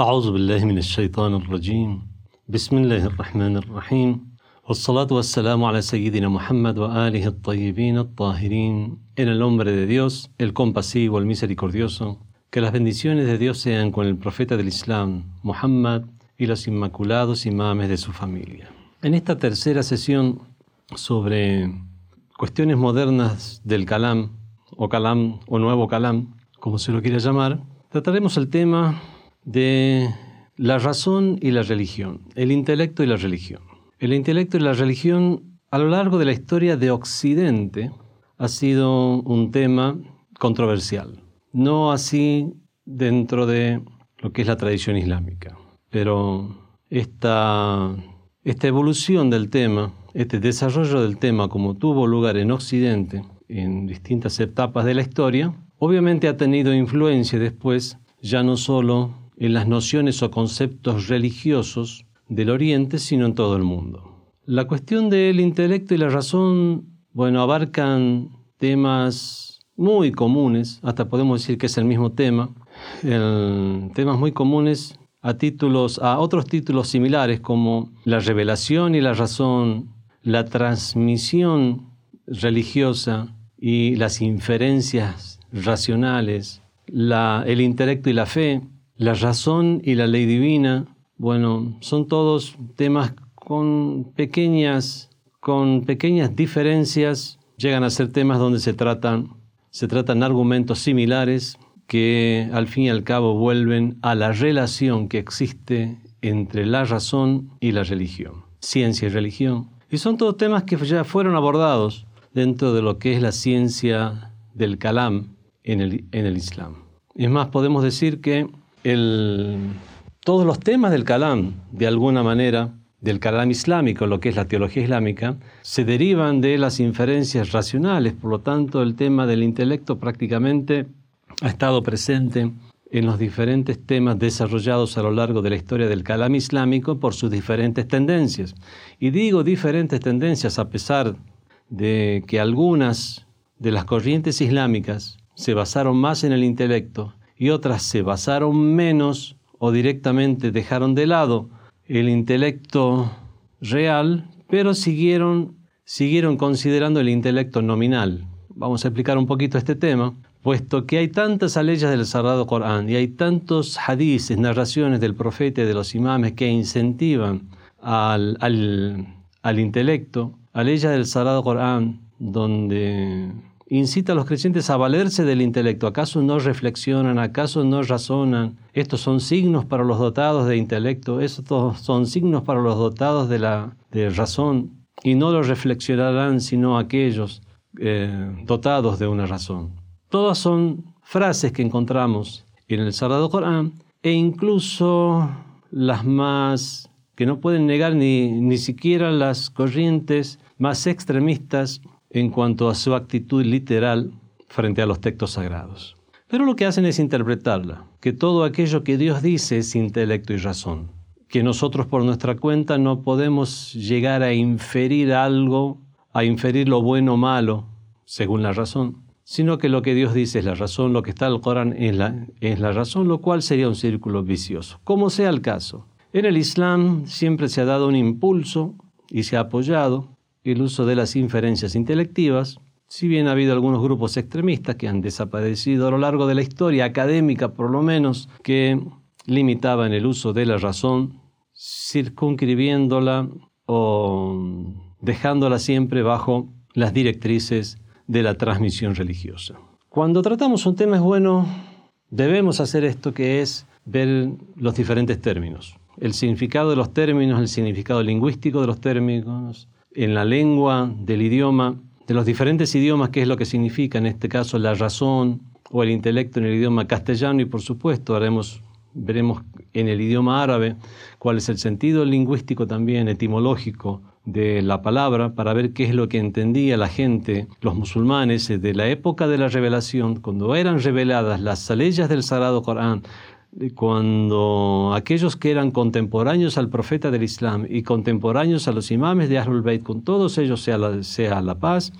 أعوذ بالله من الشيطان الرجيم بسم الله الرحمن الرحيم والصلاة والسلام على سيدنا محمد وآله الطيبين الطاهرين En el nombre de Dios, el compasivo, el misericordioso, que las bendiciones de Dios sean con el profeta del Islam, Muhammad, y los inmaculados imames de su familia. En esta tercera sesión sobre cuestiones modernas del Kalam, o Kalam, o Nuevo Kalam, como se lo quiera llamar, trataremos el tema de la razón y la religión, el intelecto y la religión. El intelecto y la religión a lo largo de la historia de Occidente ha sido un tema controversial, no así dentro de lo que es la tradición islámica. Pero esta, esta evolución del tema, este desarrollo del tema como tuvo lugar en Occidente en distintas etapas de la historia, obviamente ha tenido influencia después ya no solo en las nociones o conceptos religiosos del Oriente, sino en todo el mundo. La cuestión del intelecto y la razón, bueno, abarcan temas muy comunes, hasta podemos decir que es el mismo tema, temas muy comunes a títulos, a otros títulos similares como la revelación y la razón, la transmisión religiosa y las inferencias racionales, el intelecto y la fe, la razón y la ley divina, bueno, son todos temas con pequeñas, con pequeñas diferencias, llegan a ser temas donde se tratan, se tratan argumentos similares que al fin y al cabo vuelven a la relación que existe entre la razón y la religión, ciencia y religión. Y son todos temas que ya fueron abordados dentro de lo que es la ciencia del kalam en el, en el Islam. Es más, podemos decir que todos los temas del Kalam, de alguna manera, del Kalam islámico, lo que es la teología islámica, se derivan de las inferencias racionales. Por lo tanto, el tema del intelecto prácticamente ha estado presente en los diferentes temas desarrollados a lo largo de la historia del Kalam islámico por sus diferentes tendencias. Y digo diferentes tendencias a pesar de que algunas de las corrientes islámicas se basaron más en el intelecto y otras se basaron menos o directamente dejaron de lado el intelecto real, pero siguieron, siguieron considerando el intelecto nominal. Vamos a explicar un poquito este tema, puesto que hay tantas aleyas del Sagrado Corán y hay tantos hadices, narraciones del profeta y de los imames que incentivan al, al, intelecto, aleyas del Sagrado Corán, donde incita a los creyentes a valerse del intelecto. ¿Acaso no reflexionan? ¿Acaso no razonan? Estos son signos para los dotados de intelecto, estos son signos para los dotados de, la, de razón, y no lo reflexionarán sino aquellos eh, dotados de una razón. Todas son frases que encontramos en el Sagrado Corán e incluso las más que no pueden negar ni, ni siquiera las corrientes más extremistas en cuanto a su actitud literal frente a los textos sagrados. Pero lo que hacen es interpretarla, que todo aquello que Dios dice es intelecto y razón, que nosotros por nuestra cuenta no podemos llegar a inferir algo, a inferir lo bueno o malo, según la razón, sino que lo que Dios dice es la razón, lo que está en el Corán es la, es la razón, lo cual sería un círculo vicioso. Como sea el caso, en el Islam siempre se ha dado un impulso y se ha apoyado el uso de las inferencias intelectivas, si bien ha habido algunos grupos extremistas que han desaparecido a lo largo de la historia académica, por lo menos, que limitaban el uso de la razón, circunscribiéndola o dejándola siempre bajo las directrices de la transmisión religiosa. Cuando tratamos un tema es bueno, debemos hacer esto que es ver los diferentes términos, el significado de los términos, el significado lingüístico de los términos, en la lengua del idioma, de los diferentes idiomas, qué es lo que significa, en este caso, la razón o el intelecto en el idioma castellano y por supuesto veremos en el idioma árabe cuál es el sentido lingüístico también, etimológico de la palabra, para ver qué es lo que entendía la gente, los musulmanes de la época de la revelación, cuando eran reveladas las leyes del Sagrado Corán, cuando aquellos que eran contemporáneos al profeta del Islam y contemporáneos a los imames de Ahlul Bayt, con todos ellos sea la, sea la paz,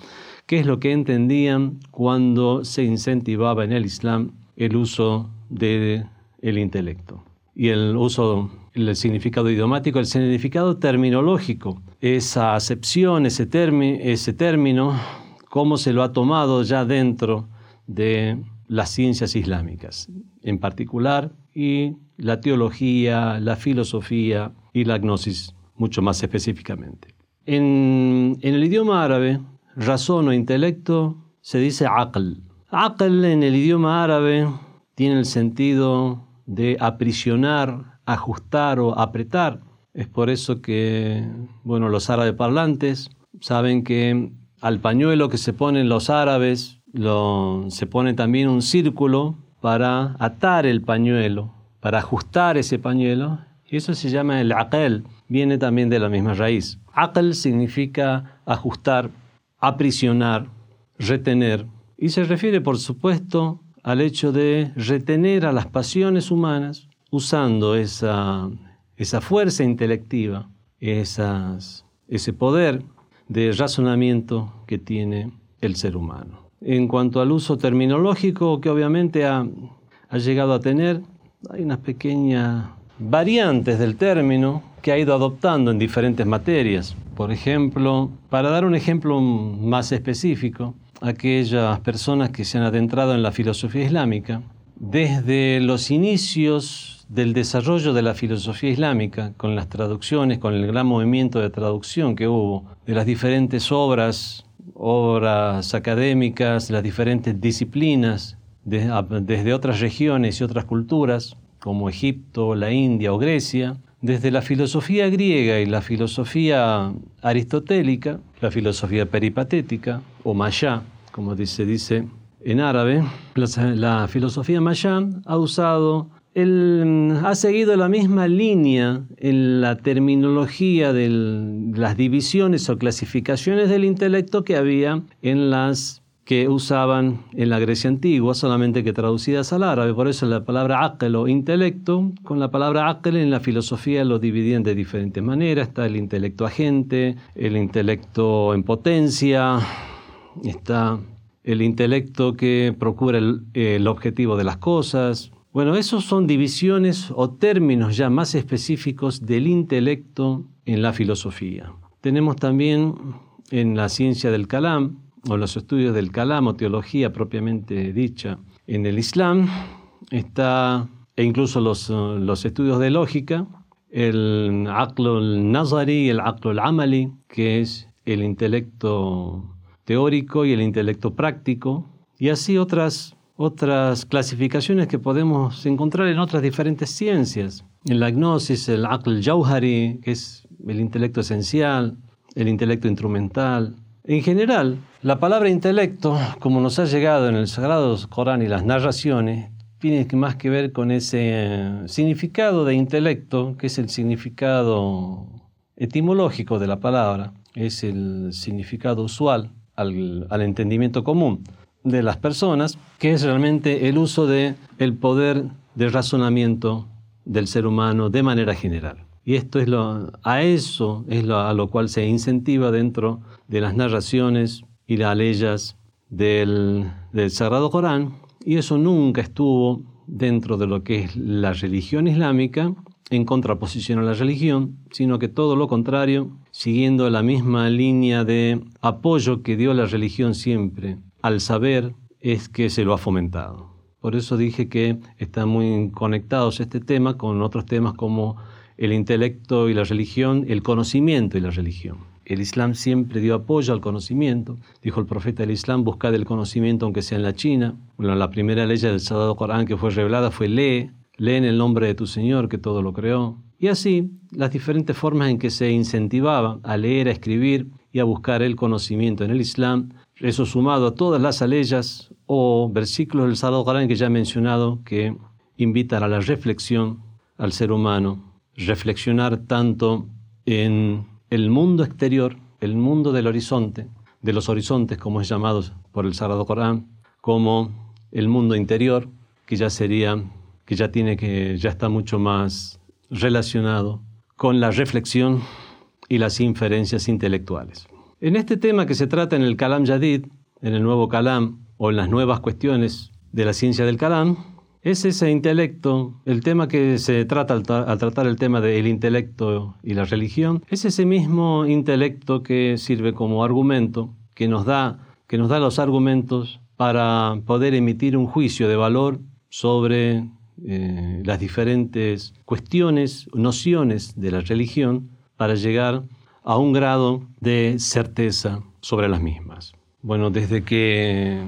qué es lo que entendían cuando se incentivaba en el Islam el uso del el intelecto. y el uso, el significado idiomático, el significado terminológico, esa acepción, ese, ese término, cómo se lo ha tomado ya dentro de las ciencias islámicas, en particular, y la teología, la filosofía y la gnosis, mucho más específicamente. En, el idioma árabe, razón o intelecto se dice aql. Aql en el idioma árabe tiene el sentido de aprisionar, ajustar o apretar. Es por eso que, bueno, los árabes parlantes saben que al pañuelo que se ponen los árabes se pone también un círculo para atar el pañuelo, para ajustar ese pañuelo. Y eso se llama el aqel, viene también de la misma raíz. Aqel significa ajustar, aprisionar, retener. Y se refiere, por supuesto, al hecho de retener a las pasiones humanas usando esa, fuerza intelectiva, ese poder de razonamiento que tiene el ser humano. En cuanto al uso terminológico que obviamente ha, llegado a tener, hay unas pequeñas variantes del término que ha ido adoptando en diferentes materias. Por ejemplo, para dar un ejemplo más específico, aquellas personas que se han adentrado en la filosofía islámica, desde los inicios del desarrollo de la filosofía islámica, con las traducciones, con el gran movimiento de traducción que hubo de las diferentes obras, obras académicas, las diferentes disciplinas, desde otras regiones y otras culturas, como Egipto, la India o Grecia, desde la filosofía griega y la filosofía aristotélica, la filosofía peripatética o maya, como se dice en árabe, la, filosofía maya ha usado ha seguido la misma línea en la terminología de las divisiones o clasificaciones del intelecto que había en las que usaban en la Grecia antigua, solamente que traducidas al árabe. Por eso la palabra aql o intelecto, con la palabra aql en la filosofía lo dividían de diferentes maneras. Está el intelecto agente, el intelecto en potencia, está el intelecto que procura el, el objetivo de las cosas. Bueno, esos son divisiones o términos ya más específicos del intelecto en la filosofía. Tenemos también en la ciencia del kalam, o los estudios del kalam o teología propiamente dicha en el Islam, está, e incluso los, los estudios de lógica, el aqlo nazari y el aqlo amali, que es el intelecto teórico y el intelecto práctico, y así otras, otras clasificaciones que podemos encontrar en otras diferentes ciencias. En la gnosis, el aql jauhari, que es el intelecto esencial, el intelecto instrumental, en general, la palabra intelecto, como nos ha llegado en el Sagrado Corán y las narraciones, tiene más que ver con ese eh, significado de intelecto, que es el significado etimológico de la palabra, es el significado usual al, entendimiento común de las personas, que es realmente el uso del el poder de razonamiento del ser humano de manera general. Y esto es lo, a eso es lo, a lo cual se incentiva dentro de las narraciones y las leyes del, del Sagrado Corán, y eso nunca estuvo dentro de lo que es la religión islámica en contraposición a la religión, sino que todo lo contrario, siguiendo la misma línea de apoyo que dio la religión siempre al saber, es que se lo ha fomentado. Por eso dije que están muy conectados este tema con otros temas como el intelecto y la religión, el conocimiento y la religión. El Islam siempre dio apoyo al conocimiento. Dijo el profeta del Islam, buscad el conocimiento aunque sea en la China. Bueno, la primera ley del Sagrado Corán que fue revelada fue lee, lee en el nombre de tu Señor que todo lo creó. Y así, las diferentes formas en que se incentivaba a leer, a escribir y a buscar el conocimiento en el Islam, eso sumado a todas las aleyas o versículos del Sagrado Corán que ya he mencionado que invitan a la reflexión al ser humano reflexionar tanto en el mundo exterior, el mundo del horizonte, de los horizontes como es llamado por el Sagrado Corán, como el mundo interior, que ya sería, que ya tiene que, ya está mucho más relacionado con la reflexión y las inferencias intelectuales. En este tema que se trata en el Kalam Yadid, en el nuevo Kalam o en las nuevas cuestiones de la ciencia del Kalam, es ese intelecto, el tema que se trata al, tratar el tema del intelecto y la religión, es ese mismo intelecto que sirve como argumento, que nos da, que nos da los argumentos para poder emitir un juicio de valor sobre eh, las diferentes cuestiones, nociones de la religión, para llegar a un grado de certeza sobre las mismas. Bueno, desde que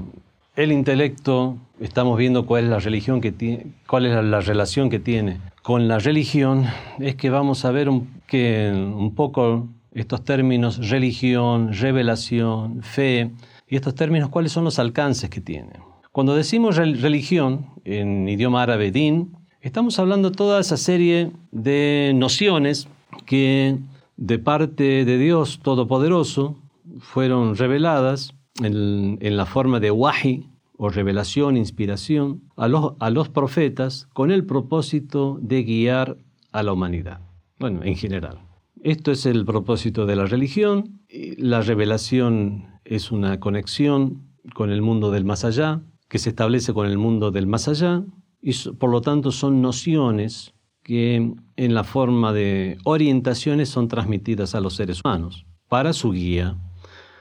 el intelecto, estamos viendo cuál es la religión que tiene, cuál es la, relación que tiene con la religión, es que vamos a ver un, que un poco estos términos religión, revelación, fe, y estos términos cuáles son los alcances que tienen. Cuando decimos religión en idioma árabe din, estamos hablando toda esa serie de nociones que de parte de Dios Todopoderoso fueron reveladas en, la forma de wahi o revelación, inspiración a los, a los profetas con el propósito de guiar a la humanidad. Bueno, en general. Esto es el propósito de la religión. La revelación es una conexión con el mundo del más allá, que se establece con el mundo del más allá, y por lo tanto son nociones que en la forma de orientaciones son transmitidas a los seres humanos para su guía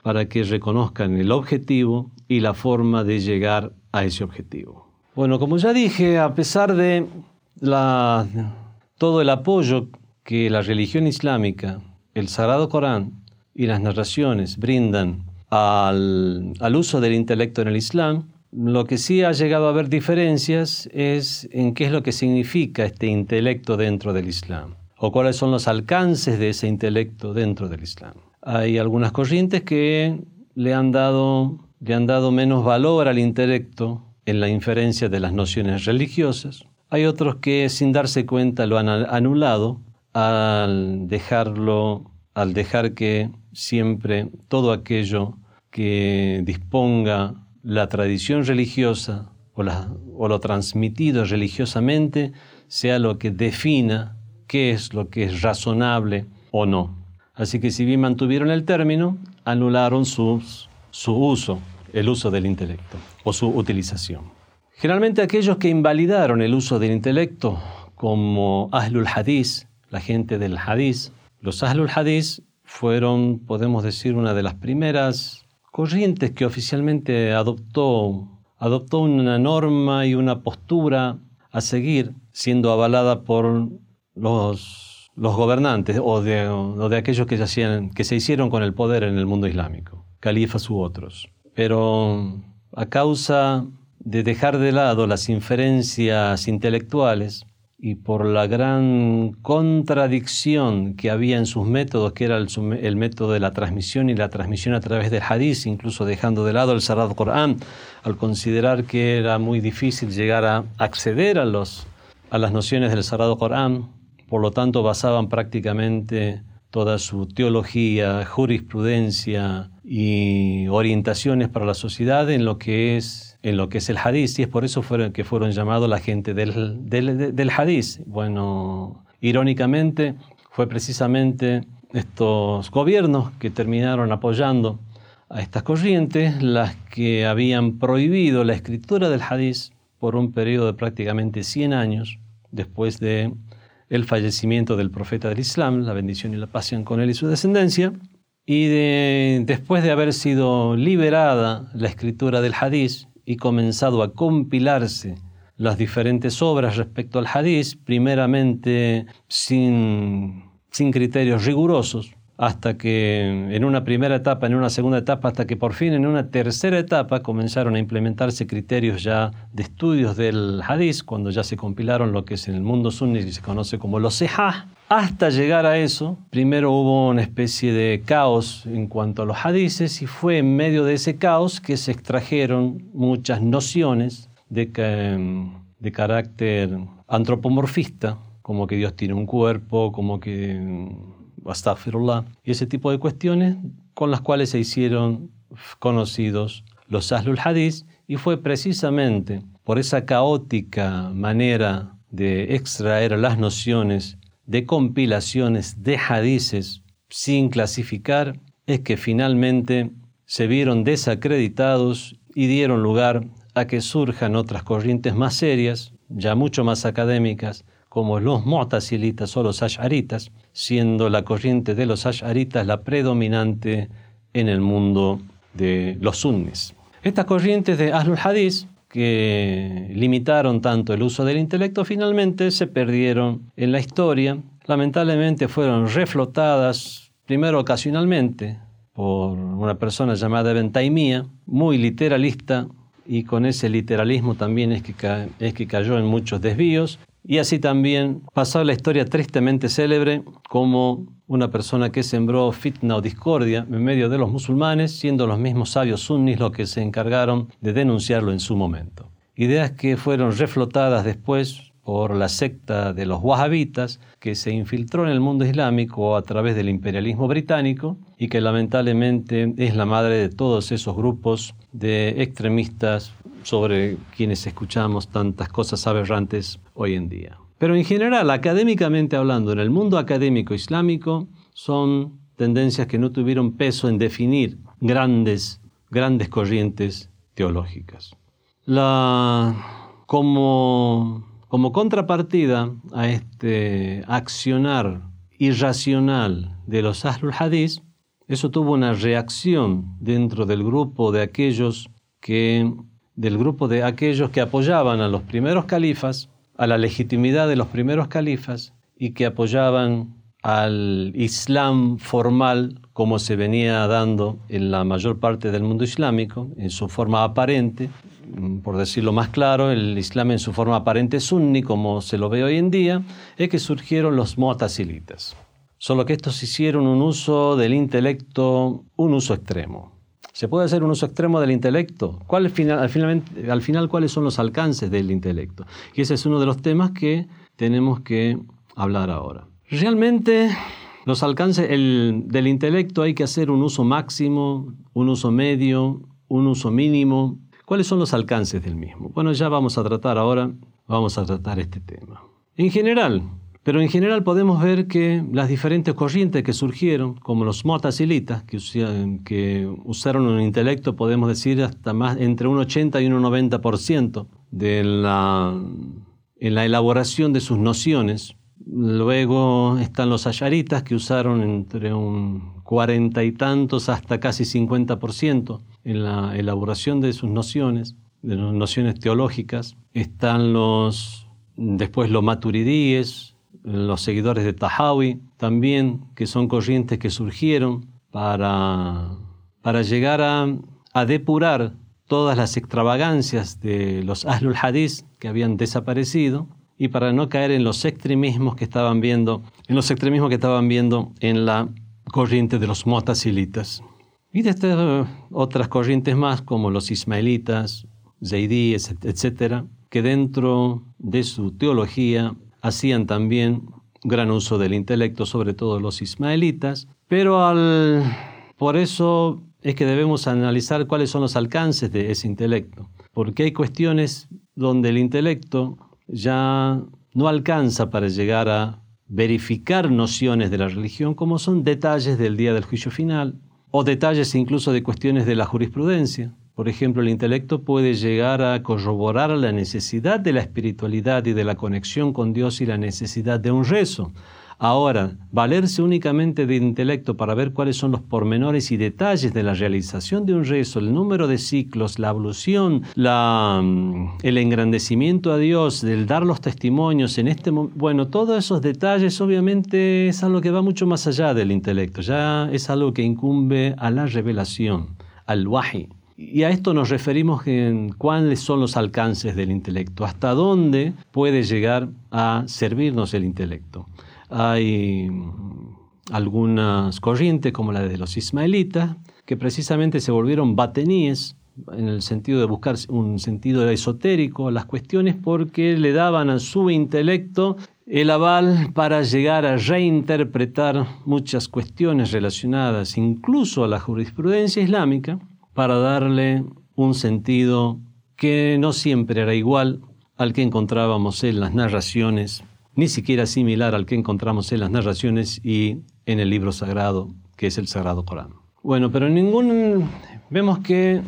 para que reconozcan el objetivo y la forma de llegar a ese objetivo. Bueno, como ya dije, a pesar de todo el apoyo que la religión islámica, el Sagrado Corán y las narraciones brindan al, uso del intelecto en el Islam, lo que sí ha llegado a haber diferencias es en qué es lo que significa este intelecto dentro del Islam o cuáles son los alcances de ese intelecto dentro del Islam. Hay algunas corrientes que le han dado, le han dado menos valor al intelecto en la inferencia de las nociones religiosas. Hay otros que sin darse cuenta lo han anulado al dejarlo, al dejar que siempre todo aquello que disponga la tradición religiosa o, lo transmitido religiosamente sea lo que defina qué es lo que es razonable o no. Así que si bien mantuvieron el término, anularon su uso, el uso del intelecto o su utilización. Generalmente aquellos que invalidaron el uso del intelecto, como Ahlul Hadith, la gente del Hadith, los Ahlul Hadith fueron, podemos decir, una de las primeras corrientes que oficialmente adoptó, adoptó una norma y una postura a seguir, siendo avalada por los los gobernantes o de, de aquellos que se, que se hicieron con el poder en el mundo islámico, califas u otros. Pero a causa de dejar de lado las inferencias intelectuales y por la gran contradicción que había en sus métodos, que era el, método de la transmisión y la transmisión a través del hadith, incluso dejando de lado el Sarad Corán, al considerar que era muy difícil llegar a acceder a, los, a las nociones del Sagrado Corán, por lo tanto basaban prácticamente toda su teología, jurisprudencia y orientaciones para la sociedad en lo que es, en lo que es el hadith, y es por eso que fueron llamados la gente del, del, hadith. Bueno, irónicamente, fue precisamente estos gobiernos que terminaron apoyando a estas corrientes las que habían prohibido la escritura del hadith por un periodo de prácticamente 100 años después de el fallecimiento del profeta del Islam, la bendición y la pasión con él y su descendencia, y después de haber sido liberada la escritura del Hadith y comenzado a compilarse las diferentes obras respecto al Hadith, primeramente sin, sin criterios rigurosos, hasta que en una primera etapa, en una segunda etapa, hasta que por fin en una tercera etapa comenzaron a implementarse criterios ya de estudios del hadith, cuando ya se compilaron lo que es en el mundo sunni se conoce como los sehah. Hasta llegar a eso, primero hubo una especie de caos en cuanto a los hadiths y fue en medio de ese caos que se extrajeron muchas nociones de, de carácter antropomorfista, como que Dios tiene un cuerpo, como que y ese tipo de cuestiones con las cuales se hicieron conocidos los Ahlul Hadith y fue precisamente por esa caótica manera de extraer las nociones de compilaciones de hadices sin clasificar es que finalmente se vieron desacreditados y dieron lugar a que surjan otras corrientes más serias ya mucho más académicas, como los mu'tazilitas o los ash'aritas, siendo la corriente de los ash'aritas la predominante en el mundo de los sunnis. Estas corrientes de Ahlul Hadith, que limitaron tanto el uso del intelecto, finalmente se perdieron en la historia. Lamentablemente fueron reflotadas, primero ocasionalmente, por una persona llamada Ben Taimía, muy literalista, y con ese literalismo también es que, es que cayó en muchos desvíos, y así también pasó la historia tristemente célebre como una persona que sembró fitna o discordia en medio de los musulmanes, siendo los mismos sabios sunnis los que se encargaron de denunciarlo en su momento. Ideas que fueron reflotadas después por la secta de los wahhabitas que se infiltró en el mundo islámico a través del imperialismo británico y que lamentablemente es la madre de todos esos grupos de extremistas sobre quienes escuchamos tantas cosas aberrantes hoy en día. Pero en general, académicamente hablando, en el mundo académico islámico, son tendencias que no tuvieron peso en definir grandes, grandes corrientes teológicas. como, como contrapartida a este accionar irracional de los Ahlul Hadith, eso tuvo una reacción dentro del grupo de aquellos que del grupo de aquellos que apoyaban a los primeros califas, a la legitimidad de los primeros califas y que apoyaban al Islam formal como se venía dando en la mayor parte del mundo islámico, en su forma aparente, por decirlo más claro, el Islam en su forma aparente sunni, como se lo ve hoy en día, es que surgieron los mu'tazilitas. Solo que estos hicieron un uso del intelecto, un uso extremo. ¿Se puede hacer un uso extremo del intelecto? ¿Cuál, al, final, al, final, ¿cuáles son los alcances del intelecto? Y ese es uno de los temas que tenemos que hablar ahora. Realmente, los alcances del intelecto hay que hacer un uso máximo, un uso medio, un uso mínimo. ¿Cuáles son los alcances del mismo? Bueno, ya vamos a tratar ahora, vamos a tratar este tema. En general, pero en general podemos ver que las diferentes corrientes que surgieron, como los motacilitas, que, que usaron un intelecto, podemos decir, hasta más entre un 80 y un 90% de la, en la elaboración de sus nociones. Luego están los ayaritas, que usaron entre un 40 y tantos hasta casi 50% en la elaboración de sus nociones, de las nociones teológicas. Están los, después los maturidíes, los seguidores de Tahawi también, que son corrientes que surgieron para, para llegar a, depurar todas las extravagancias de los Ahlul Hadith que habían desaparecido y para no caer en los extremismos que estaban viendo, en los extremismos que estaban viendo en la corriente de los Motazilitas. Y de estas otras corrientes más, como los Ismaelitas, Zaidíes, etc., que dentro de su teología hacían también gran uso del intelecto, sobre todo los ismaelitas, pero al, por eso es que debemos analizar cuáles son los alcances de ese intelecto, porque hay cuestiones donde el intelecto ya no alcanza para llegar a verificar nociones de la religión, como son detalles del día del juicio final, o detalles incluso de cuestiones de la jurisprudencia. Por ejemplo, el intelecto puede llegar a corroborar la necesidad de la espiritualidad y de la conexión con Dios y la necesidad de un rezo. Ahora, valerse únicamente de intelecto para ver cuáles son los pormenores y detalles de la realización de un rezo, el número de ciclos, la evolución, mm, el engrandecimiento a Dios, el dar los testimonios en este bueno, todos esos detalles obviamente es algo que va mucho más allá del intelecto, ya es algo que incumbe a la revelación, al wahi. Y a esto nos referimos en cuáles son los alcances del intelecto, hasta dónde puede llegar a servirnos el intelecto. Hay algunas corrientes, como la de los ismaelitas, que precisamente se volvieron bateníes en el sentido de buscar un sentido esotérico a las cuestiones porque le daban a su intelecto el aval para llegar a reinterpretar muchas cuestiones relacionadas incluso a la jurisprudencia islámica para darle un sentido que no siempre era igual al que encontrábamos en las narraciones, ni siquiera similar al que encontramos en las narraciones y en el libro sagrado, que es el Sagrado Corán. Bueno, pero ningún... Vemos que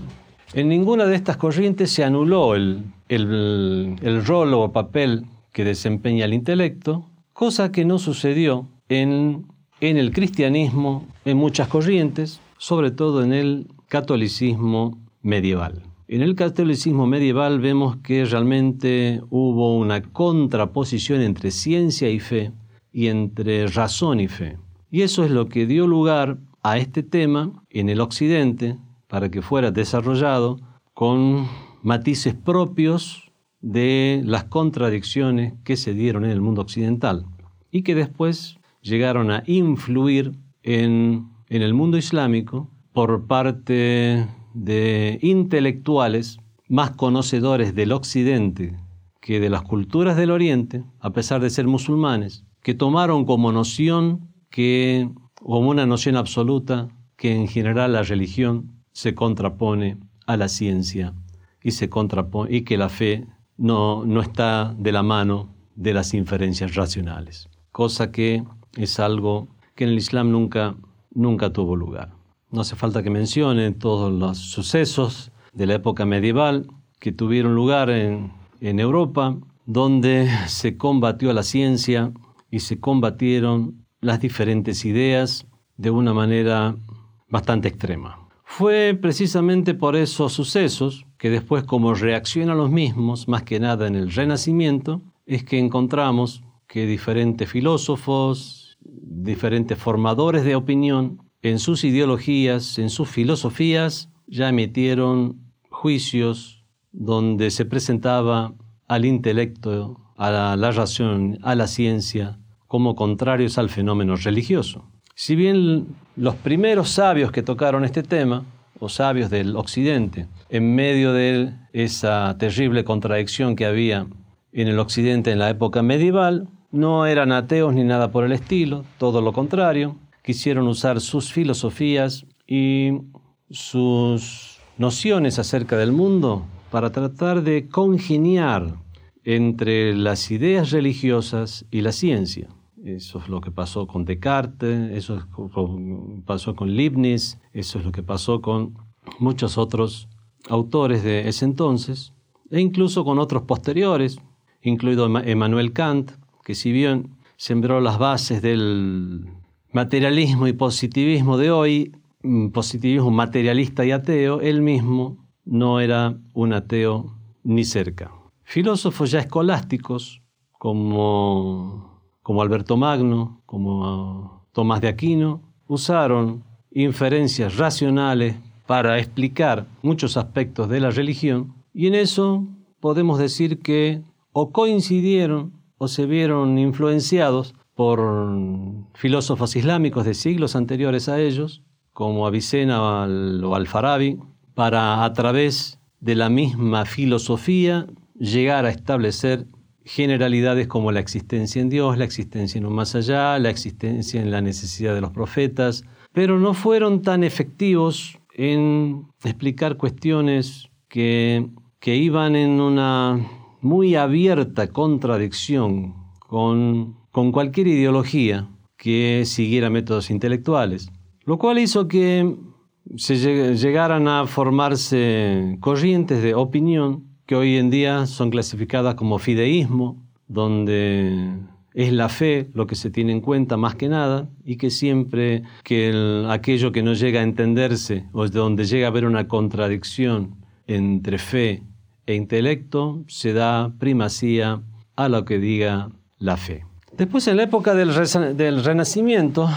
En ninguna de estas corrientes se anuló el, el, rol o papel que desempeña el intelecto, cosa que no sucedió en, en el cristianismo, en muchas corrientes, sobre todo en el catolicismo medieval. En el catolicismo medieval vemos que realmente hubo una contraposición entre ciencia y fe y entre razón y fe. Y eso es lo que dio lugar a este tema en el occidente para que fuera desarrollado con matices propios de las contradicciones que se dieron en el mundo occidental y que después llegaron a influir en, en el mundo islámico por parte de intelectuales más conocedores del occidente que de las culturas del oriente, a pesar de ser musulmanes, que tomaron como noción que, como una noción absoluta, que en general la religión se contrapone a la ciencia y, se contrapone, y que la fe no, no está de la mano de las inferencias racionales, cosa que es algo que en el Islam nunca, nunca tuvo lugar. No hace falta que mencione todos los sucesos de la época medieval que tuvieron lugar en, en Europa, donde se combatió la ciencia y se combatieron las diferentes ideas de una manera bastante extrema. Fue precisamente por esos sucesos que después como reacción a los mismos, más que nada en el Renacimiento, es que encontramos que diferentes filósofos, diferentes formadores de opinión, en sus ideologías, en sus filosofías, ya emitieron juicios donde se presentaba al intelecto, a la, razón, a la ciencia, como contrarios al fenómeno religioso. Si bien los primeros sabios que tocaron este tema, o sabios del occidente, en medio de esa terrible contradicción que había en el occidente en la época medieval, no eran ateos ni nada por el estilo, todo lo contrario, quisieron usar sus filosofías y sus nociones acerca del mundo para tratar de congeniar entre las ideas religiosas y la ciencia. Eso es lo que pasó con Descartes, eso es lo que pasó con Leibniz, eso es lo que pasó con muchos otros autores de ese entonces, e incluso con otros posteriores, incluido Emmanuel Kant, que si bien sembró las bases del materialismo y positivismo de hoy, mm, positivismo materialista y ateo, él mismo no era un ateo ni cerca. Filósofos ya escolásticos como, como Alberto Magno, como Tomás de Aquino, usaron inferencias racionales para explicar muchos aspectos de la religión y en eso podemos decir que o coincidieron o se vieron influenciados por filósofos islámicos de siglos anteriores a ellos, como Avicena o Al-Farabi, para a través de la misma filosofía llegar a establecer generalidades como la existencia en Dios, la existencia en un más allá, la existencia en la necesidad de los profetas, pero no fueron tan efectivos en explicar cuestiones que, que iban en una muy abierta contradicción con con cualquier ideología que siguiera métodos intelectuales, lo cual hizo que se llegaran a formarse corrientes de opinión que hoy en día son clasificadas como fideísmo, donde es la fe lo que se tiene en cuenta más que nada y que siempre que aquello que no llega a entenderse o donde llega a haber una contradicción entre fe e intelecto se da primacía a lo que diga la fe. Después, en la época del, Renacimiento,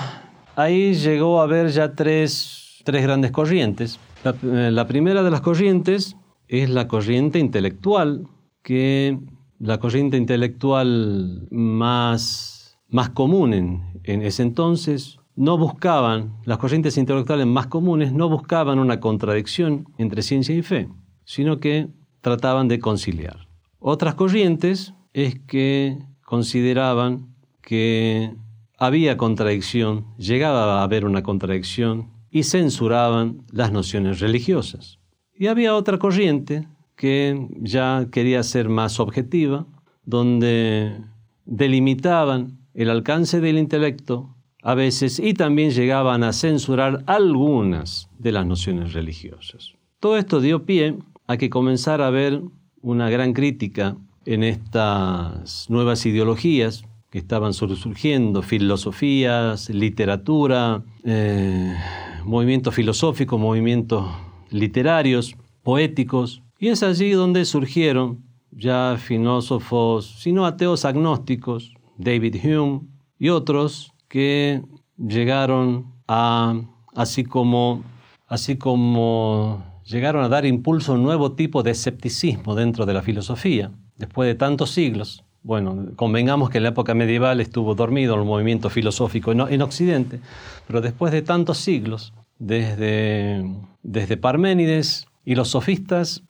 ahí llegó a haber ya tres, grandes corrientes. Eh, la, primera de las corrientes es la corriente intelectual, que la corriente intelectual más, más común en, en ese entonces no buscaban, las corrientes intelectuales más comunes no buscaban una contradicción entre ciencia y fe, sino que trataban de conciliar. Otras corrientes es que consideraban que había contradicción, llegaba a haber una contradicción y censuraban las nociones religiosas. Y había otra corriente que ya quería ser más objetiva, donde delimitaban el alcance del intelecto a veces y también llegaban a censurar algunas de las nociones religiosas. Todo esto dio pie a que comenzara a haber una gran crítica en estas nuevas ideologías que estaban surgiendo, filosofías, literatura, eh, movimientos filosóficos, movimientos literarios, poéticos, y es allí donde surgieron ya filósofos, sino ateos agnósticos, David Hume y otros que llegaron a, así como, así como llegaron a dar impulso a un nuevo tipo de escepticismo dentro de la filosofía, después de tantos siglos. Bueno, convengamos que en la época medieval estuvo dormido el movimiento filosófico en, Occidente, pero después de tantos siglos, desde, desde Parménides y los sofistas,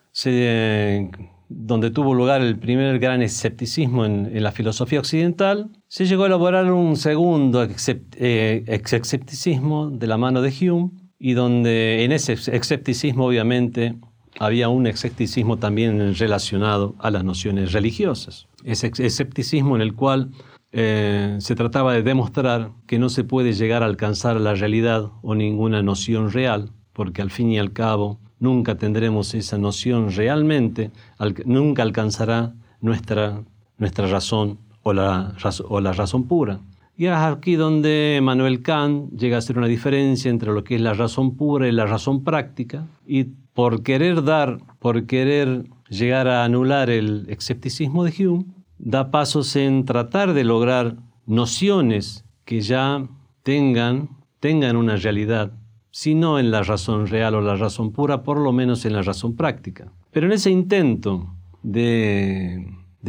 donde tuvo lugar el primer gran escepticismo en, la filosofía occidental, se llegó a elaborar un segundo eh, escepticismo de la mano de Hume, y donde en ese escepticismo obviamente había un escepticismo también relacionado a las nociones religiosas. Ese escepticismo en el cual eh, se trataba de demostrar que no se puede llegar a alcanzar la realidad o ninguna noción real, porque al fin y al cabo nunca tendremos esa noción realmente, nunca alcanzará nuestra, nuestra razón o la, o la razón pura. Y es aquí donde Manuel Kant llega a hacer una diferencia entre lo que es la razón pura y la razón práctica, por querer dar, por querer llegar a anular el escepticismo de Hume, da pasos en tratar de lograr nociones que ya tengan, tengan una realidad si no en la razón real o la razón pura, por lo menos en la razón práctica. Pero en ese intento de,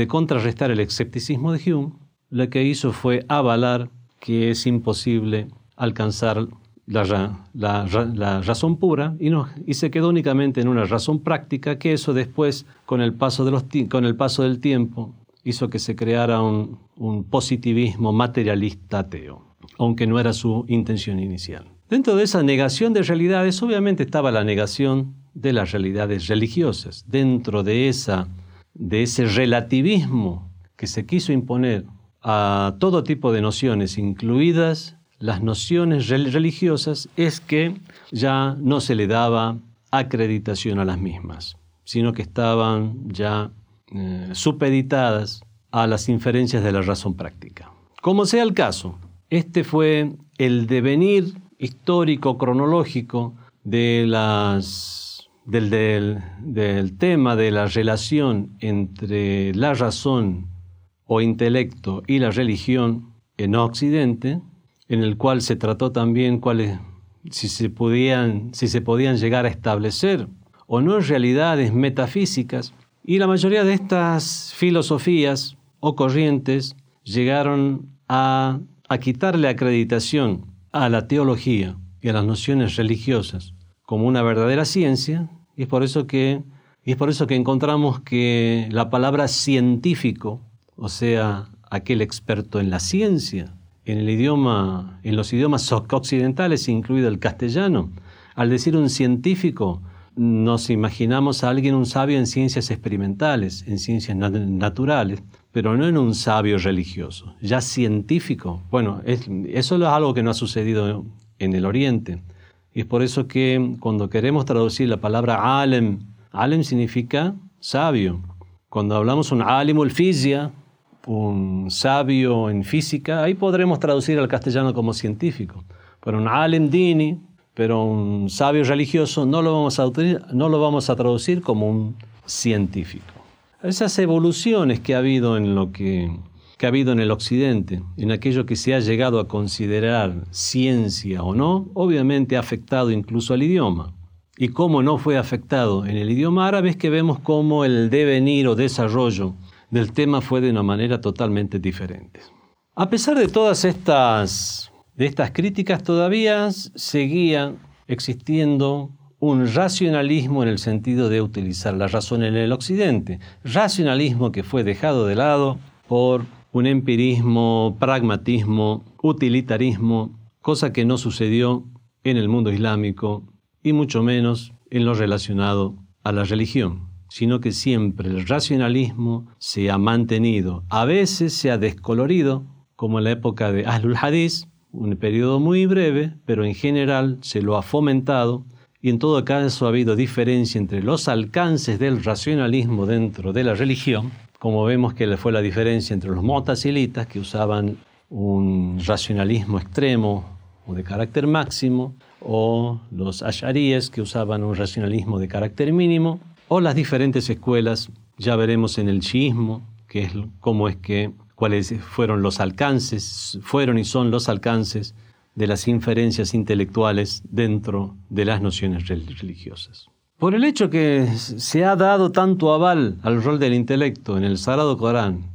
contrarrestar el escepticismo de Hume, lo que hizo fue avalar que es imposible alcanzar la, razón pura y, no, y, se quedó únicamente en una razón práctica que eso después, con el paso, de los, con el paso del tiempo, hizo que se creara un, positivismo materialista ateo, aunque no era su intención inicial. Dentro de esa negación de realidades, obviamente estaba la negación de las realidades religiosas. Dentro de, esa, de ese relativismo que se quiso imponer a todo tipo de nociones, incluidas las nociones religiosas, es que ya no se le daba acreditación a las mismas, sino que estaban ya eh, supeditadas a las inferencias de la razón práctica. Como sea el caso, este fue el devenir histórico, cronológico de las, del, del, tema de la relación entre la razón o intelecto y la religión en Occidente, en el cual se trató también cuáles, si se podían, si se podían llegar a establecer o no realidades metafísicas, y la mayoría de estas filosofías o corrientes llegaron a, a quitarle acreditación a la teología y a las nociones religiosas como una verdadera ciencia, y es por eso que, es por eso que encontramos que la palabra científico, o sea, aquel experto en la ciencia, en los idiomas occidentales, incluido el castellano, al decir un científico, nos imaginamos a alguien un sabio en ciencias experimentales, en ciencias naturales, pero no en un sabio religioso, ya científico. Bueno, eso es algo que no ha sucedido en el Oriente. Y es por eso que cuando queremos traducir la palabra alem, alem significa sabio. Cuando hablamos un alimul fisia, un sabio en física, ahí podremos traducir al castellano como científico. Pero un alem dini, pero un sabio religioso, no lo vamos a, no lo vamos a traducir como un científico esas evoluciones que ha habido en lo que, ha habido en el occidente, en aquello que se ha llegado a considerar ciencia o no, obviamente ha afectado incluso al idioma. Y cómo no fue afectado en el idioma árabe es que vemos cómo el devenir o desarrollo del tema fue de una manera totalmente diferente. A pesar de todas estas, de estas críticas, todavía seguía existiendo un racionalismo en el sentido de utilizar la razón en el occidente, racionalismo que fue dejado de lado por un empirismo, pragmatismo, utilitarismo, cosa que no sucedió en el mundo islámico y mucho menos en lo relacionado a la religión, sino que siempre el racionalismo se ha mantenido, a veces se ha descolorido, como en la época de Ahlul Hadith, un periodo muy breve, pero en general se lo ha fomentado. Y en todo caso ha habido diferencia entre los alcances del racionalismo dentro de la religión, como vemos que fue la diferencia entre los motazilitas, que usaban un racionalismo extremo o de carácter máximo, o los asharíes, que usaban un racionalismo de carácter mínimo, o las diferentes escuelas, ya veremos en el chiismo, que es cómo es que cuáles fueron los alcances, fueron y son los alcances de las inferencias intelectuales dentro de las nociones religiosas. Por el hecho que se ha dado tanto aval al rol del intelecto en el Sagrado Corán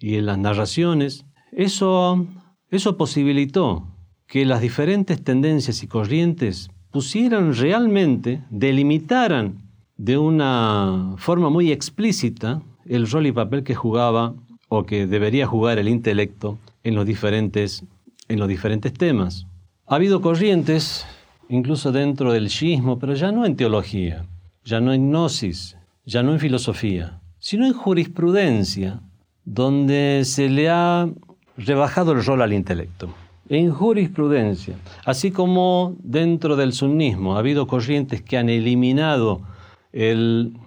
y en las narraciones, eso, eso posibilitó que las diferentes tendencias y corrientes pusieran realmente, delimitaran de una forma muy explícita el rol y papel que jugaba o que debería jugar el intelecto en los diferentes, en los diferentes temas. Ha habido corrientes, incluso dentro del shiismo, pero ya no en teología, ya no en gnosis, ya no en filosofía, sino en jurisprudencia, donde se le ha rebajado el rol al intelecto. En jurisprudencia, así como dentro del sunnismo ha habido corrientes que han eliminado el,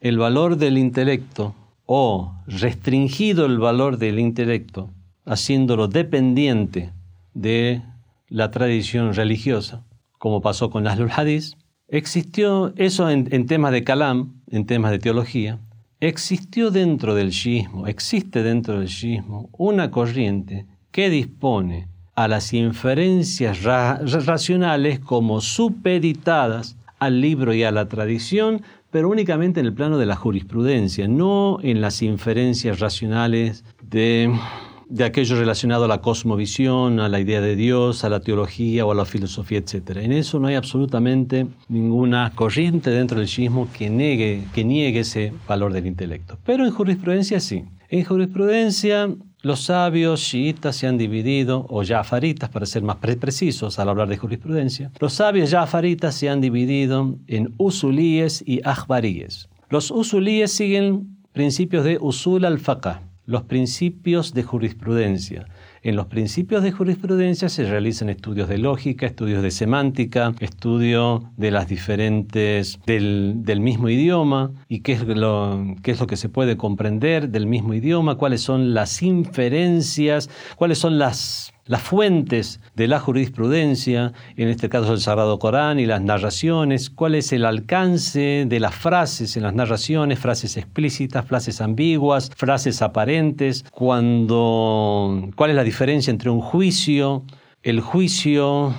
el valor del intelecto o restringido el valor del intelecto, haciéndolo dependiente de la tradición religiosa, como pasó con Ahlul Hadith, existió eso en, temas de kalam, en temas de teología, existió dentro del shiismo, existe dentro del shiismo una corriente que dispone a las inferencias racionales como supeditadas al libro y a la tradición, pero únicamente en el plano de la jurisprudencia, no en las inferencias racionales de, de aquello relacionado a la cosmovisión, a la idea de Dios, a la teología o a la filosofía, etc. En eso no hay absolutamente ninguna corriente dentro del shiismo que niegue, que niegue ese valor del intelecto. Pero en jurisprudencia sí. En jurisprudencia los sabios chiitas se han dividido, o jafaritas para ser más precisos al hablar de jurisprudencia, los sabios jafaritas se han dividido en usulíes y akhbaríes. Los usulíes siguen principios de usul al-faqah, los principios de jurisprudencia. En los principios de jurisprudencia se realizan estudios de lógica, estudios de semántica, estudio de las diferentes del, mismo idioma y qué es, lo, qué es lo que se puede comprender del mismo idioma, cuáles son las inferencias, cuáles son las las fuentes de la jurisprudencia, en este caso el Sagrado Corán y las narraciones, cuál es el alcance de las frases en las narraciones, frases explícitas, frases ambiguas, frases aparentes, cuando, cuál es la diferencia entre un juicio, el juicio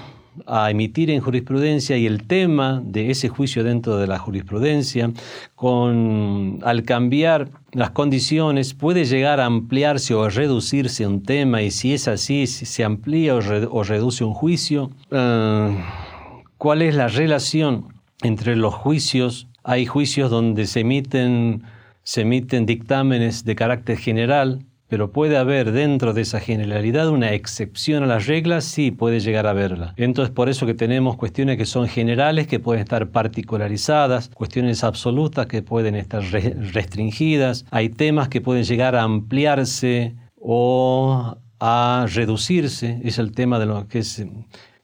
a emitir en jurisprudencia y el tema de ese juicio dentro de la jurisprudencia, con, al cambiar las condiciones puede llegar a ampliarse o a reducirse un tema y si es así, se amplía o, reduce un juicio. Ah, ¿Cuál es la relación entre los juicios? Hay juicios donde se emiten, se emiten dictámenes de carácter general pero puede haber dentro de esa generalidad una excepción a las reglas, sí, puede llegar a verla. Entonces, por eso que tenemos cuestiones que son generales, que pueden estar particularizadas, cuestiones absolutas que pueden estar restringidas, hay temas que pueden llegar a ampliarse o a reducirse, es el tema de lo que es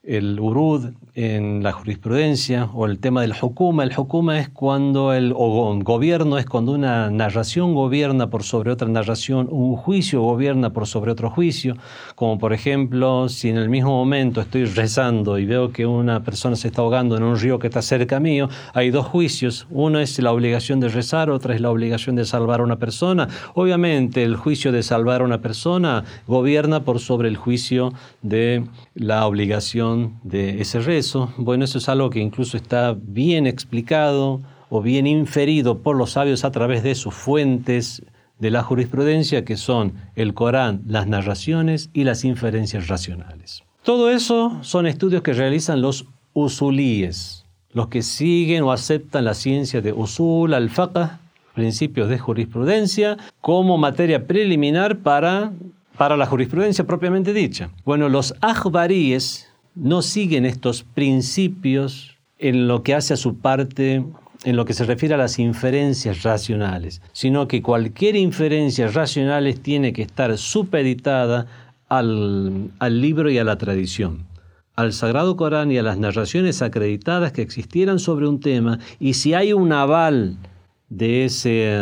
el urud en la jurisprudencia o el tema del hukuma. El hukuma es cuando el gobierno es cuando una narración gobierna por sobre otra narración, un juicio gobierna por sobre otro juicio, como por ejemplo si en el mismo momento estoy rezando y veo que una persona se está ahogando en un río que está cerca mío, hay dos juicios, uno es la obligación de rezar, otra es la obligación de salvar a una persona. Obviamente el juicio de salvar a una persona gobierna por sobre el juicio de la obligación de ese rezo. Bueno, eso es algo que incluso está bien explicado o bien inferido por los sabios a través de sus fuentes de la jurisprudencia, que son el Corán, las narraciones y las inferencias racionales. Todo eso son estudios que realizan los usulíes, los que siguen o aceptan la ciencia de usul al-faqh, principios de jurisprudencia, como materia preliminar para, para la jurisprudencia propiamente dicha. Bueno, los ajbaríes, no siguen estos principios en lo que hace a su parte en lo que se refiere a las inferencias racionales, sino que cualquier inferencia racional tiene que estar supeditada al, al libro y a la tradición, al Sagrado Corán y a las narraciones acreditadas que existieran sobre un tema y si hay un aval de, ese,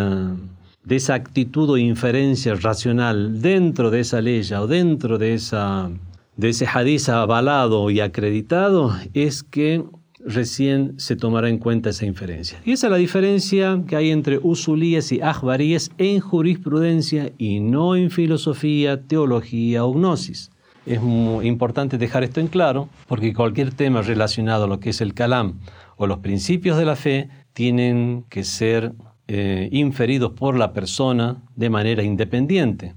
de esa actitud o inferencia racional dentro de esa ley o dentro de, esa, de ese hadiz avalado y acreditado, es que recién se tomará en cuenta esa inferencia. Y esa es la diferencia que hay entre usulíes y ajbaríes en jurisprudencia y no en filosofía, teología o gnosis. Es muy importante dejar esto en claro porque cualquier tema relacionado a lo que es el calam o los principios de la fe tienen que ser eh, inferidos por la persona de manera independiente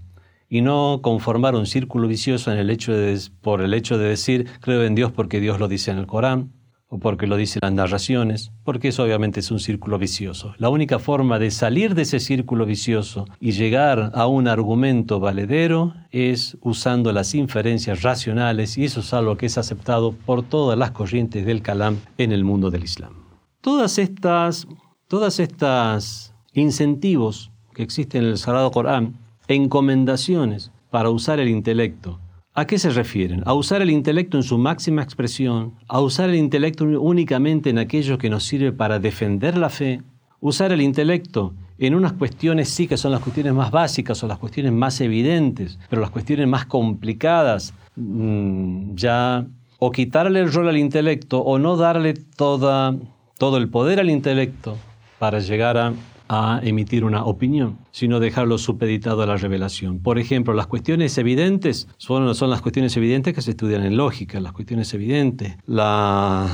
y no conformar un círculo vicioso en el hecho de, por el hecho de decir creo en Dios porque Dios lo dice en el Corán o porque lo dicen las narraciones, porque eso obviamente es un círculo vicioso. La única forma de salir de ese círculo vicioso y llegar a un argumento valedero es usando las inferencias racionales y eso es algo que es aceptado por todas las corrientes del Kalam en el mundo del Islam. Todas estas, todas estas incentivos que existen en el Sagrado Corán, encomendaciones para usar el intelecto, ¿A qué se refieren? A usar el intelecto en su máxima expresión, a usar el intelecto únicamente en aquello que nos sirve para defender la fe, usar el intelecto en unas cuestiones sí que son las cuestiones más básicas o las cuestiones más evidentes, pero las cuestiones más complicadas, mm, ya o quitarle el rol al intelecto o no darle toda, todo el poder al intelecto para llegar a a emitir una opinión, sino dejarlo supeditado a la revelación. Por ejemplo, las cuestiones evidentes son, son las cuestiones evidentes que se estudian en lógica, las cuestiones evidentes, la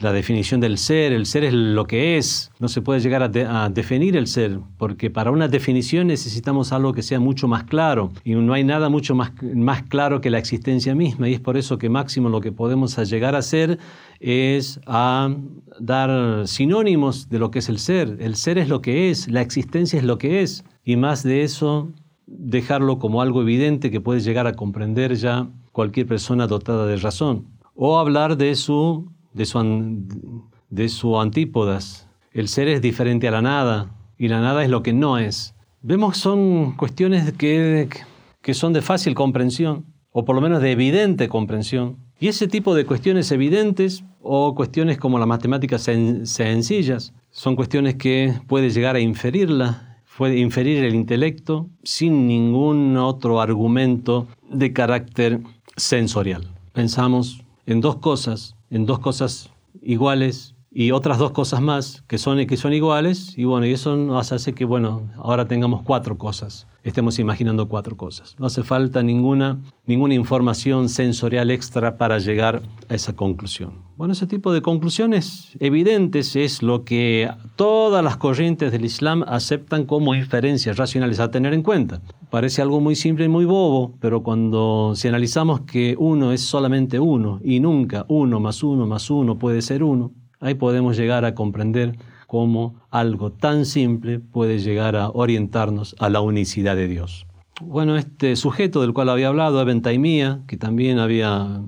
la definición del ser, el ser es lo que es, no se puede llegar a, definir el ser, porque para una definición necesitamos algo que sea mucho más claro, y no hay nada mucho más, más claro que la existencia misma, y es por eso que máximo lo que podemos llegar a hacer es a dar sinónimos de lo que es el ser. El ser es lo que es, la existencia es lo que es, y más de eso dejarlo como algo evidente que puede llegar a comprender ya cualquier persona dotada de razón, o hablar de su de su, de su antípodas. El ser es diferente a la nada y la nada es lo que no es. Vemos son cuestiones que, que son de fácil comprensión, o por lo menos de evidente comprensión. Y ese tipo de cuestiones evidentes o cuestiones como las matemáticas sencillas son cuestiones que puede llegar a inferirla, puede inferir el intelecto sin ningún otro argumento de carácter sensorial. Pensamos en dos cosas en dos cosas iguales y otras dos cosas más que son, que son iguales, y bueno, y eso nos hace que, bueno, ahora tengamos cuatro cosas, estemos imaginando cuatro cosas. No hace falta ninguna, ninguna información sensorial extra para llegar a esa conclusión. Bueno, ese tipo de conclusiones evidentes es lo que todas las corrientes del Islam aceptan como inferencias racionales a tener en cuenta. Parece algo muy simple y muy bobo, pero cuando si analizamos que uno es solamente uno y nunca uno más uno más uno puede ser uno, ahí podemos llegar a comprender cómo algo tan simple puede llegar a orientarnos a la unicidad de Dios. Bueno, este sujeto del cual había hablado, Eben Taimía, que también había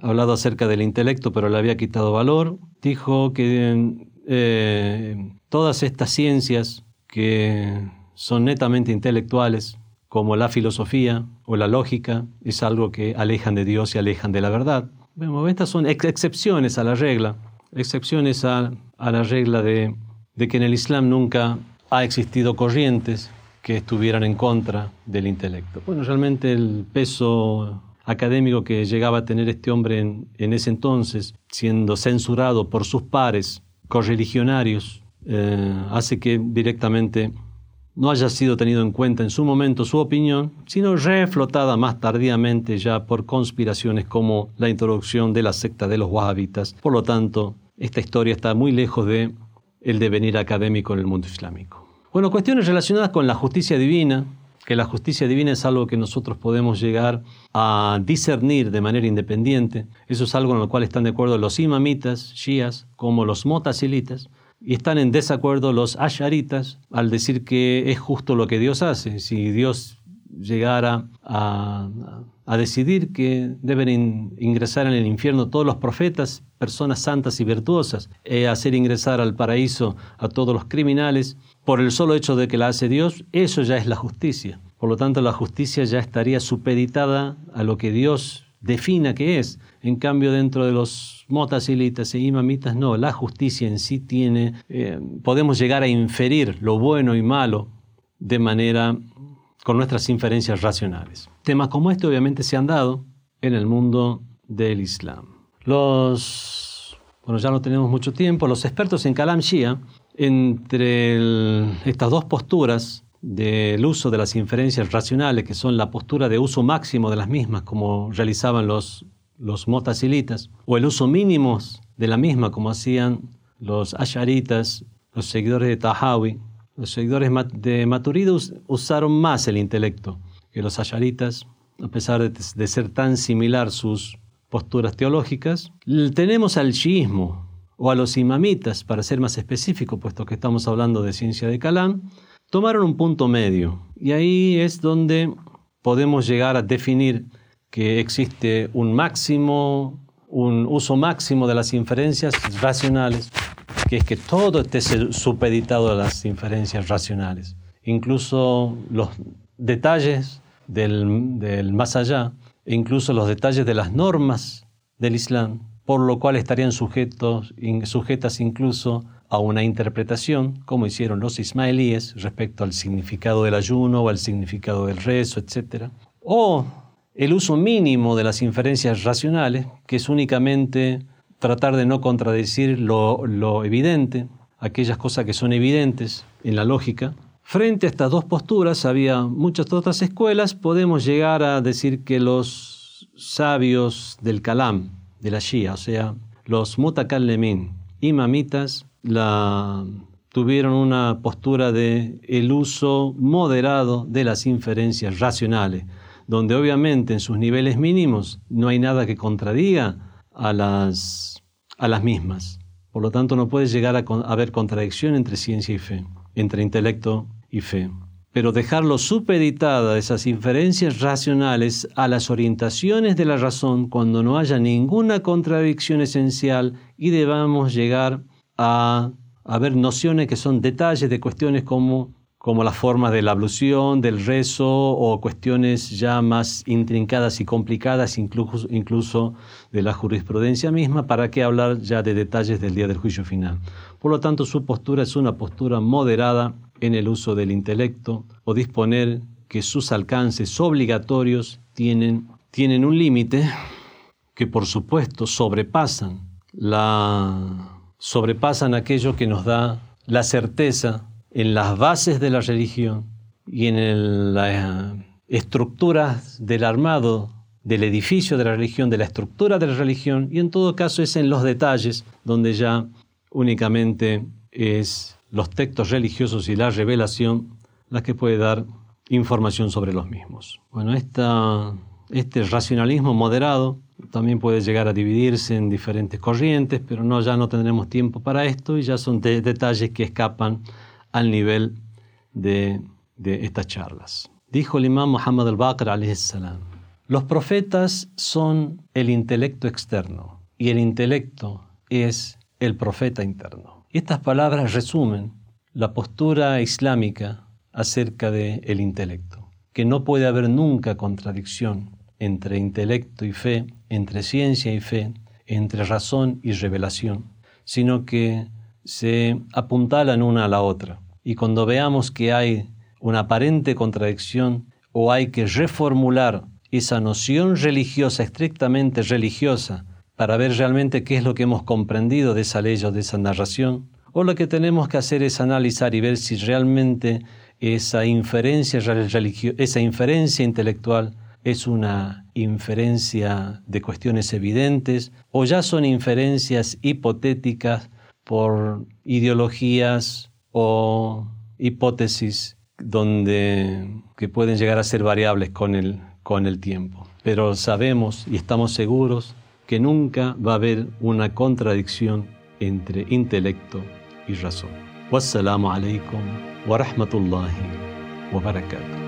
hablado acerca del intelecto, pero le había quitado valor, dijo que eh, todas estas ciencias que son netamente intelectuales, como la filosofía o la lógica, es algo que alejan de Dios y alejan de la verdad. Bueno, estas son excepciones a la regla, excepciones a, la regla de, de que en el Islam nunca ha existido corrientes que estuvieran en contra del intelecto. Bueno, realmente el peso académico que llegaba a tener este hombre en, ese entonces, siendo censurado por sus pares correligionarios, eh, hace que directamente no haya sido tenido en cuenta en su momento su opinión, sino reflotada más tardíamente ya por conspiraciones como la introducción de la secta de los wahhabitas. Por lo tanto, esta historia está muy lejos de el devenir académico en el mundo islámico. Bueno, cuestiones relacionadas con la justicia divina, que la justicia divina es algo que nosotros podemos llegar a discernir de manera independiente. Eso es algo en lo cual están de acuerdo los imamitas, shias, como los motasilitas, y están en desacuerdo los asharitas al decir que es justo lo que Dios hace. Si Dios llegara a, decidir que deben ingresar en el infierno todos los profetas, personas santas y virtuosas, e hacer ingresar al paraíso a todos los criminales, por el solo hecho de que la hace Dios, eso ya es la justicia. Por lo tanto, la justicia ya estaría supeditada a lo que Dios defina qué es. En cambio, dentro de los motasilitas e imamitas, no, la justicia en sí tiene, eh, podemos llegar a inferir lo bueno y malo de manera con nuestras inferencias racionales. Temas como este obviamente se han dado en el mundo del Islam. Los, bueno, ya no tenemos mucho tiempo, los expertos en Kalam Shia, entre estas dos posturas del uso de las inferencias racionales, que son la postura de uso máximo de las mismas, como realizaban los, los o el uso mínimo de la misma, como hacían los asharitas, los seguidores de Tahawi. Los seguidores de Maturidus usaron más el intelecto que los asharitas, a pesar de, ser tan similar sus posturas teológicas. Tenemos al shiismo, o a los imamitas, para ser más específico, puesto que estamos hablando de ciencia de Kalam, tomaron un punto medio. Y ahí es donde podemos llegar a definir que existe un máximo, un uso máximo de las inferencias racionales, que es que todo esté supeditado a las inferencias racionales. Incluso los detalles del, del más allá, e incluso los detalles de las normas del Islam, por lo cual estarían sujetos, sujetas incluso a una interpretación, como hicieron los ismaelíes respecto al significado del ayuno o al significado del rezo, etc. O el uso mínimo de las inferencias racionales, que es únicamente tratar de no contradecir lo, evidente, aquellas cosas que son evidentes en la lógica. Frente a estas dos posturas había muchas otras escuelas, podemos llegar a decir que los sabios del Kalam, de la Shia, o sea, los mutakallemin, imamitas, tuvieron una postura de el uso moderado de las inferencias racionales, donde obviamente en sus niveles mínimos no hay nada que contradiga a las, a las mismas. Por lo tanto, no puede llegar a, a haber contradicción entre ciencia y fe, entre intelecto y fe. Pero dejarlo supeditada esas inferencias racionales a las orientaciones de la razón cuando no haya ninguna contradicción esencial y debamos llegar a, ver nociones que son detalles de cuestiones como, como las formas de la ablución, del rezo o cuestiones ya más intrincadas y complicadas, incluso, incluso de la jurisprudencia misma, para qué hablar ya de detalles del día del juicio final. Por lo tanto, su postura es una postura moderada en el uso del intelecto o disponer que sus alcances obligatorios tienen, tienen un límite que por supuesto sobrepasan la sobrepasan aquello que nos da la certeza en las bases de la religión y en las estructuras del armado del edificio de la religión, de la estructura de la religión, y en todo caso es en los detalles donde ya únicamente es los textos religiosos y la revelación las que puede dar información sobre los mismos. Bueno, este racionalismo moderado también puede llegar a dividirse en diferentes corrientes, pero no, ya no tendremos tiempo para esto y ya son detalles que escapan al nivel de, estas charlas. Dijo el imam Muhammad al-Baqir los profetas son el intelecto externo y el intelecto es el profeta interno. Estas palabras resumen la postura islámica acerca del el intelecto, que no puede haber nunca contradicción entre intelecto y fe, entre ciencia y fe, entre razón y revelación, sino que se apuntalan una a la otra. Y cuando veamos que hay una aparente contradicción o hay que reformular esa noción religiosa, estrictamente religiosa, para ver realmente qué es lo que hemos comprendido de esa ley o de esa narración, o lo que tenemos que hacer es analizar y ver si realmente esa inferencia, esa inferencia intelectual es una inferencia de cuestiones evidentes o ya son inferencias hipotéticas por ideologías o hipótesis donde que pueden llegar a ser variables con el, con el tiempo. Pero sabemos y estamos seguros que nunca va a haber una contradicción entre intelecto y razón. Wassalamu alaikum wa rahmatullahi wa barakatuh.